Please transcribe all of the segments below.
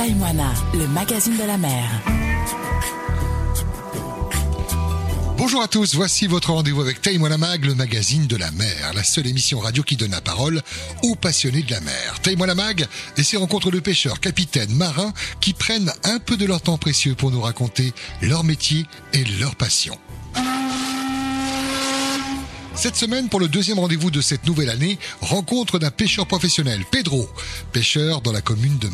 Taïwana, le magazine de la mer. Bonjour à tous, voici votre rendez-vous avec Taïwana Mag, le magazine de la mer, la seule émission radio qui donne la parole aux passionnés de la mer. Taïwana Mag et ses rencontres de pêcheurs, capitaines, marins qui prennent un peu de leur temps précieux pour nous raconter leur métier et leur passion. Cette semaine, pour le deuxième rendez-vous de cette nouvelle année, rencontre d'un pêcheur professionnel, Pedro, pêcheur dans la commune de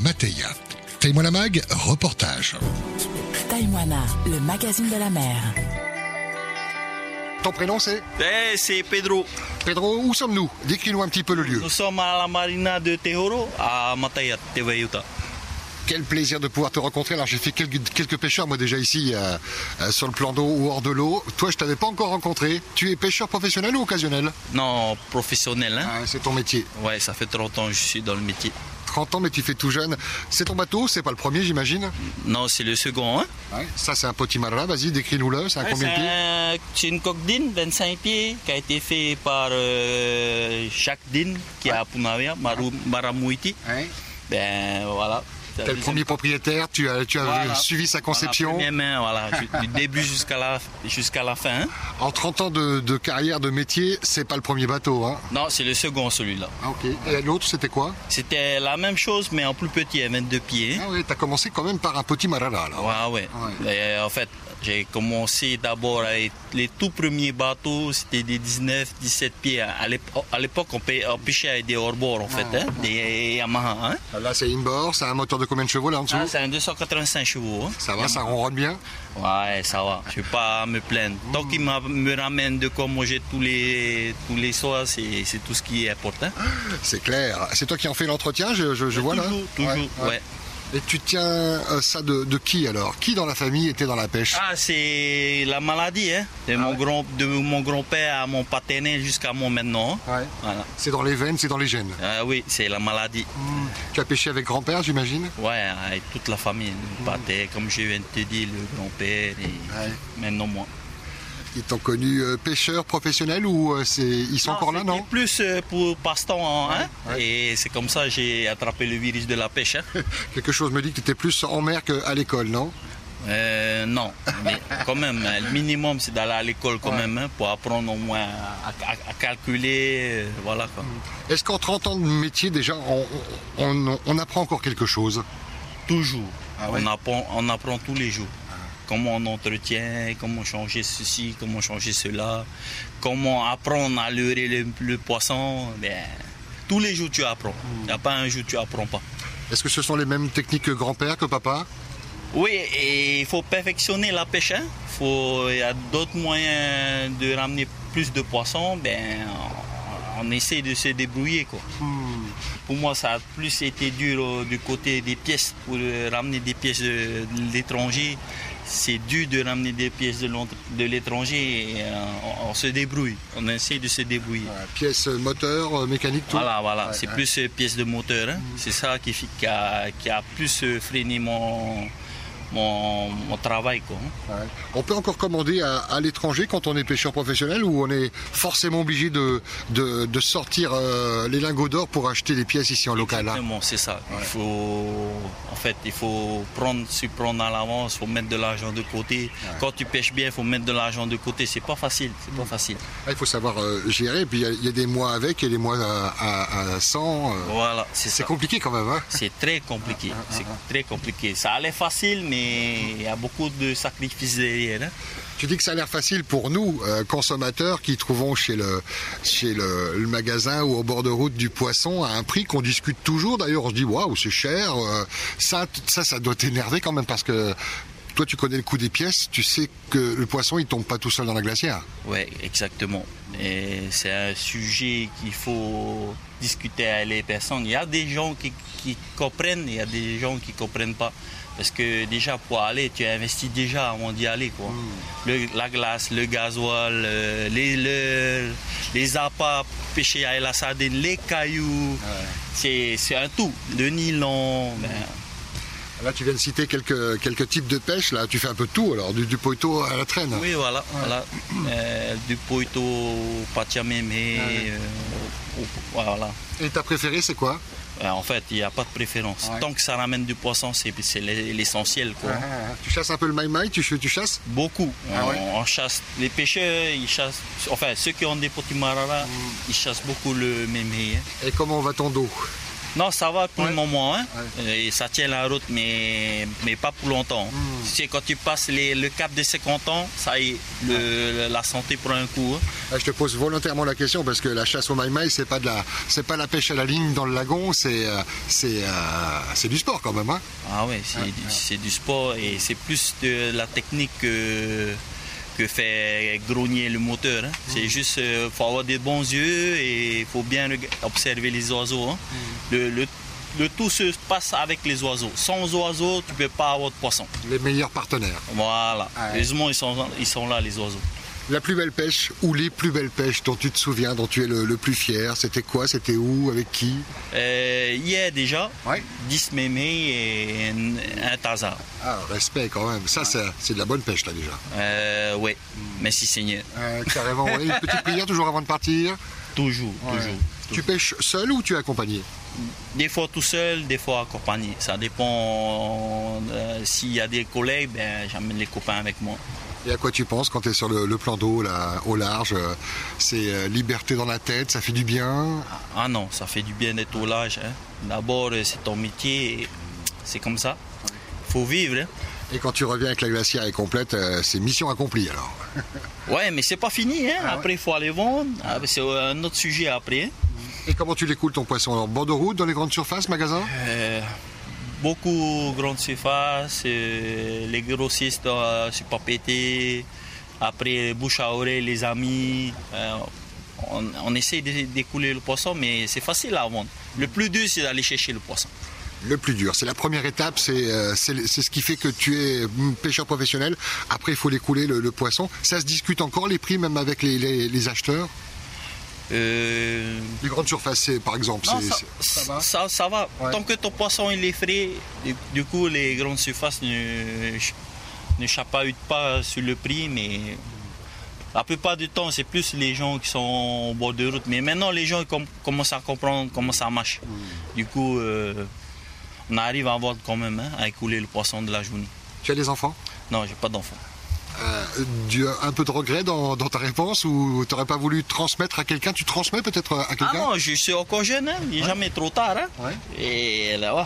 Mateya. Taïwana Mag, reportage. Taïwana, le magazine de la mer. Ton prénom c'est? Eh, c'est Pedro. Pedro, où sommes-nous? Décris-nous un petit peu le lieu. Nous sommes à la marina de Tehoro, à Matayat, Tevayuta. Quel plaisir de pouvoir te rencontrer. Alors j'ai fait quelques, quelques pêcheurs moi déjà ici euh, euh, sur le plan d'eau ou hors de l'eau. Toi je t'avais pas encore rencontré. Tu es pêcheur professionnel ou occasionnel? Non, professionnel, hein Ah, C'est ton métier. Ouais, ça fait 30 ans que je suis dans le métier. 30 ans mais tu fais tout jeune. C'est ton bateau, c'est pas le premier j'imagine Non, c'est le second, hein Ça c'est un potimarra, vas-y décris-nous-le. C'est un Ouais, combien de pieds un- C'est une coque d'îne, 25 pieds, qui a été fait par euh, Jacques Din, qui est à Punavia, Maru- Maramouiti. Ben voilà. T'es le premier propriétaire, tu as, tu as Voilà. suivi sa conception. Voilà, première main, voilà, du, début jusqu'à la, jusqu'à la fin. hein. En 30 ans de, de carrière, de métier, c'est pas le premier bateau. Hein. Non, c'est le second celui-là. Ah, ok. Et l'autre c'était quoi? C'était la même chose, mais en plus petit, à 22 pieds. Ah oui, t'as commencé quand même par un potimarra là. Ouais, ouais. Et, en fait, j'ai commencé d'abord avec les tout premiers bateaux, c'était des 19, 17 pieds. À l'épo- à l'époque, on, pê- on pêchait avec des hors-bord, en fait, hein, des Yamaha. Hein. Là c'est inboard, c'est un moteur de combien de chevaux là en dessous? Ah, c'est un 285 chevaux. hein. Ça va, ça ronronne bien? Ouais, ça va. Je ne vais pas me plaindre. Tant qu'il m'a- me ramène de quoi manger tous les, tous les soirs, c'est tout ce qui est important. C'est clair. C'est toi qui en fais l'entretien, je, je- je vois là? Toujours, toujours, Ouais, ouais. Et tu tiens euh, ça de, de qui alors? Qui dans la famille était dans la pêche? Ah, c'est la maladie, hein. De, mon, grand, de mon grand-père à mon paternel jusqu'à moi maintenant. hein. Ouais. Voilà. C'est dans les veines, c'est dans les gènes? Ah oui, c'est la maladie. Tu as pêché avec grand-père, j'imagine? Ouais, avec toute la famille. Le pâté, comme je viens de te dire, le grand-père et Ouais. maintenant moi. Ils t'ont connu euh, pêcheur professionnel ou euh, ils sont encore là, non? plus euh, pour passe-temps, hein. Ouais. Et c'est comme ça j'ai attrapé le virus de la pêche. hein. Quelque chose me dit que tu étais plus en mer qu'à l'école, non? Euh, non, mais quand même, hein, le minimum c'est d'aller à l'école quand Ouais. même, hein, pour apprendre au moins à, à- à calculer, euh, voilà quoi. Est-ce qu'en 30 ans de métier déjà, on, on- on apprend encore quelque chose? Toujours. Ah on, apprend, on apprend tous les jours. Comment on entretient, comment changer ceci, comment changer cela, comment apprendre à leurrer le, le poisson. Ben, tous les jours tu apprends. Il n'y a pas un jour tu apprends pas. Est-ce que ce sont les mêmes techniques que grand-père, que papa? Oui, et il faut perfectionner la pêche. hein. Faut- Il y a d'autres moyens de ramener plus de poissons. Ben, on, essaie de se débrouiller. Quoi. Pour moi, ça a plus été dur euh, du côté des pièces. Pour euh, ramener des pièces de, de l'étranger, c'est dur de ramener des pièces de l'étranger. et, euh, on, on se débrouille. On essaie de se débrouiller. Pièces moteur, euh, mécanique, tout Voilà, voilà. Ouais, c'est ouais. plus euh, pièces de moteur. hein. C'est ça qui, qui, a, qui a plus freiné mon, mon, mon travail. Quoi. hein. Ouais. On peut encore commander à, à l'étranger quand on est pêcheur professionnel ou on est forcément obligé de, de, de sortir euh, les lingots d'or pour acheter des pièces ici en local hein Exactement, c'est ça. Il faut, en fait, il faut prendre, s'y prendre à l'avance, il faut mettre de l'argent de côté. Quand tu pêches bien, il faut mettre de l'argent de côté. C'est pas facile, c'est pas facile. Ah, Il faut savoir euh, gérer, puis il y a- il y, a des mois avec et des mois à, à, à 100. euh, Voilà, c'est compliqué quand même. Hein C'est très compliqué. C'est très compliqué. Ça a l'air facile, mais il y a beaucoup de sacrifices derrière. hein. Tu dis que ça a l'air facile pour nous, euh, consommateurs, qui trouvons chez, le, chez le, magasin ou au bord de route du poisson à un prix qu'on discute toujours. D'ailleurs, on se dit, waouh, c'est cher. euh, ça, ça, ça doit t'énerver quand même parce que toi, tu connais le coût des pièces. Tu sais que le poisson, il tombe pas tout seul dans la glacière. Oui, exactement. Et c'est un sujet qu'il faut discuter avec les personnes. Il y a des gens qui, qui comprennent, il y a des gens qui ne comprennent pas. Parce que déjà, pour aller, tu investis déjà avant d'y aller. Quoi. Le- la glace, le gasoil, euh, les leurres, les appâts pêcher avec la sardine, les cailloux. C'est c'est un tout. Le nylon. ben, Là, tu viens de citer quelques, quelques types de pêche. Là, tu fais un peu de tout, alors, du, du poito à la traîne. Oui, voilà. voilà. Euh, du poito, pachameme, euh, voilà. Et ta préférée, c'est quoi? Euh, En fait, il n'y a pas de préférence. Ouais. Tant que ça ramène du poisson, c'est l'essentiel. quoi. Tu chasses un peu le maï-maï, tu, tu chasses? Beaucoup. Ah on, ouais on chasse. Les pêcheurs, ils chassent. Enfin, ceux qui ont des petits marara, Mm. ils chassent beaucoup le mémé. hein. Et comment va ton dos? Non, ça va pour Ouais. le moment. Hein. Ouais. Euh, Et ça tient la route, mais, mais pas pour longtemps. Mm. C'est quand tu passes les- le cap des 50 ans, ça y est, le- la santé prend un coup. hein. Ah, Je te pose volontairement la question parce que la chasse au maï-maï, c'est pas de la, c'est pas la pêche à la ligne dans le lagon, c'est, euh, c'est, euh, c'est du sport quand même. Hein Ah ouais, c'est du- sport et c'est plus de la technique que, que fait grogner le moteur. hein. C'est juste, il faut avoir des bons yeux et il faut bien observer les oiseaux. hein. Le, le- le tout se passe avec les oiseaux. Sans oiseaux, tu peux pas avoir de poisson. Les meilleurs partenaires. Voilà. Ouais. Heureusement, ils sont, ils sont là, les oiseaux. La plus belle pêche ou les plus belles pêches dont tu te souviens, dont tu es le, le plus fier, c'était quoi C'était où Avec qui? Euh, hier déjà, Ouais. 10 mémés et un, un taza. Ah, respect quand même. Ça, c'est, c'est de la bonne pêche là déjà. Euh, ouais, merci Seigneur. Euh, carrément. ouais. Une petite prière toujours avant de partir? Toujours, Ouais. toujours. Tu pêches seul ou tu es accompagné? Des fois tout seul, des fois accompagné. Ça dépend. euh, S'il y a des collègues, ben, j'amène les copains avec moi. Et à quoi tu penses quand tu es sur le, le plan d'eau là, au large euh, C'est euh, liberté dans la tête, ça fait du bien? Ah non, ça fait du bien d'être au large. hein. D'abord, euh, c'est ton métier, c'est comme ça. Il faut vivre. hein. Et quand tu reviens avec la glacière est complète, euh, c'est mission accomplie alors. Ouais, mais c'est pas fini. hein. Ah Après, il faut aller vendre. Ah, c'est un autre sujet après. Et comment tu l'écoules ton poisson? En bord de route, dans les grandes surfaces, magasins Euh, beaucoup grandes surfaces, euh, les grossistes euh, c'est pas pété. Après, bouche à oreille, les amis. euh, on, on essaie de- d'écouler le poisson, mais c'est facile à vendre. Le plus dur, c'est d'aller chercher le poisson. Le plus dur, c'est la première étape, c'est euh, ce qui fait que tu es mm, pêcheur professionnel. Après, il faut l'écouler, le, poisson. Ça se discute encore les prix, même avec les acheteurs? Euh, Les grandes surfaces, par exemple, non, ça, ça va ça, ça va. Ouais. Tant que ton poisson il est frais, du, du coup, les grandes surfaces ne, ne chapahutent pas sur le prix, mais la plupart du temps, c'est plus les gens qui sont au bord de route. Mais maintenant, les gens com- commencent à comprendre comment ça marche. Mm. Du coup, euh, on arrive à avoir quand même hein, à écouler le poisson de la journée. Tu as des enfants? Non, j'ai pas d'enfant. Euh, du- un peu de regret dans, dans ta réponse ou tu n'aurais pas voulu transmettre à quelqu'un? Tu transmets peut-être à Ah quelqu'un? non, je suis encore jeune, hein. il n'est jamais trop tard. hein. Ouais. Et là, ouais,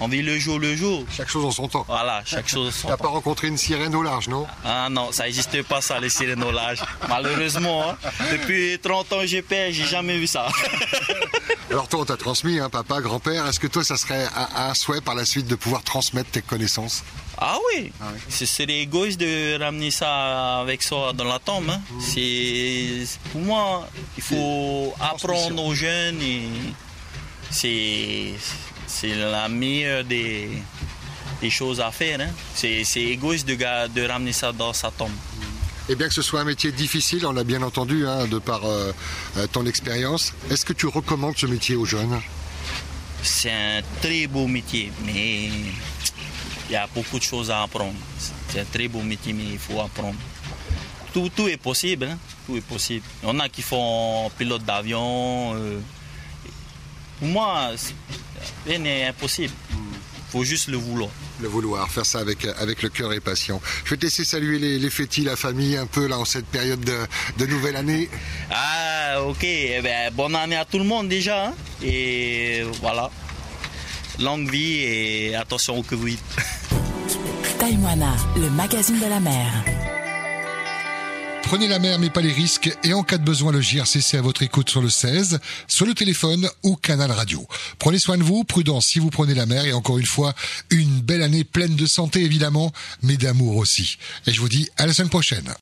on vit le jour le jour. Chaque chose en son temps. Voilà, chaque chose. son T'as temps. pas rencontré une sirène au large, non? Ah non, ça n'existe pas ça, les sirènes au large. Malheureusement, hein. depuis 30 ans je pêche, j'ai jamais vu ça. Alors toi, on t'a transmis, hein, papa, grand-père. Est-ce que toi, ça serait un, un souhait par la suite de pouvoir transmettre tes connaissances? Ah oui, Ah oui. ce serait égoïste de ramener ça avec soi dans la tombe. hein. C'est Pour moi, il faut apprendre aux jeunes et c'est c'est la meilleure des, des choses à faire. hein. C'est c'est égoïste de, de ramener ça dans sa tombe. Et bien que ce soit un métier difficile, on l'a bien entendu, hein, de par euh, euh, ton expérience, est-ce que tu recommandes ce métier aux jeunes? C'est un très beau métier, mais il y a beaucoup de choses à apprendre. C'est un très beau métier, mais il faut apprendre. Tout, tout est possible, hein. tout est possible. Il y en a qui font pilote d'avion. euh. Pour moi, rien n'est impossible. Il faut juste le vouloir. Le vouloir, faire ça avec, avec le cœur et passion. Je vais te laisser saluer les, les fétis, la famille, un peu là en cette période de, de nouvelle année. Ah, ok. Eh ben, bonne année à tout le monde déjà. hein. Et voilà. Longue vie et attention au Covid. Taïwana, le magazine de la mer. Prenez la mer mais pas les risques et en cas de besoin le JRCC à votre écoute sur le 16, sur le téléphone ou canal radio. Prenez soin de vous, prudence si vous prenez la mer et encore une fois, une belle année pleine de santé évidemment, mais d'amour aussi. Et je vous dis à la semaine prochaine.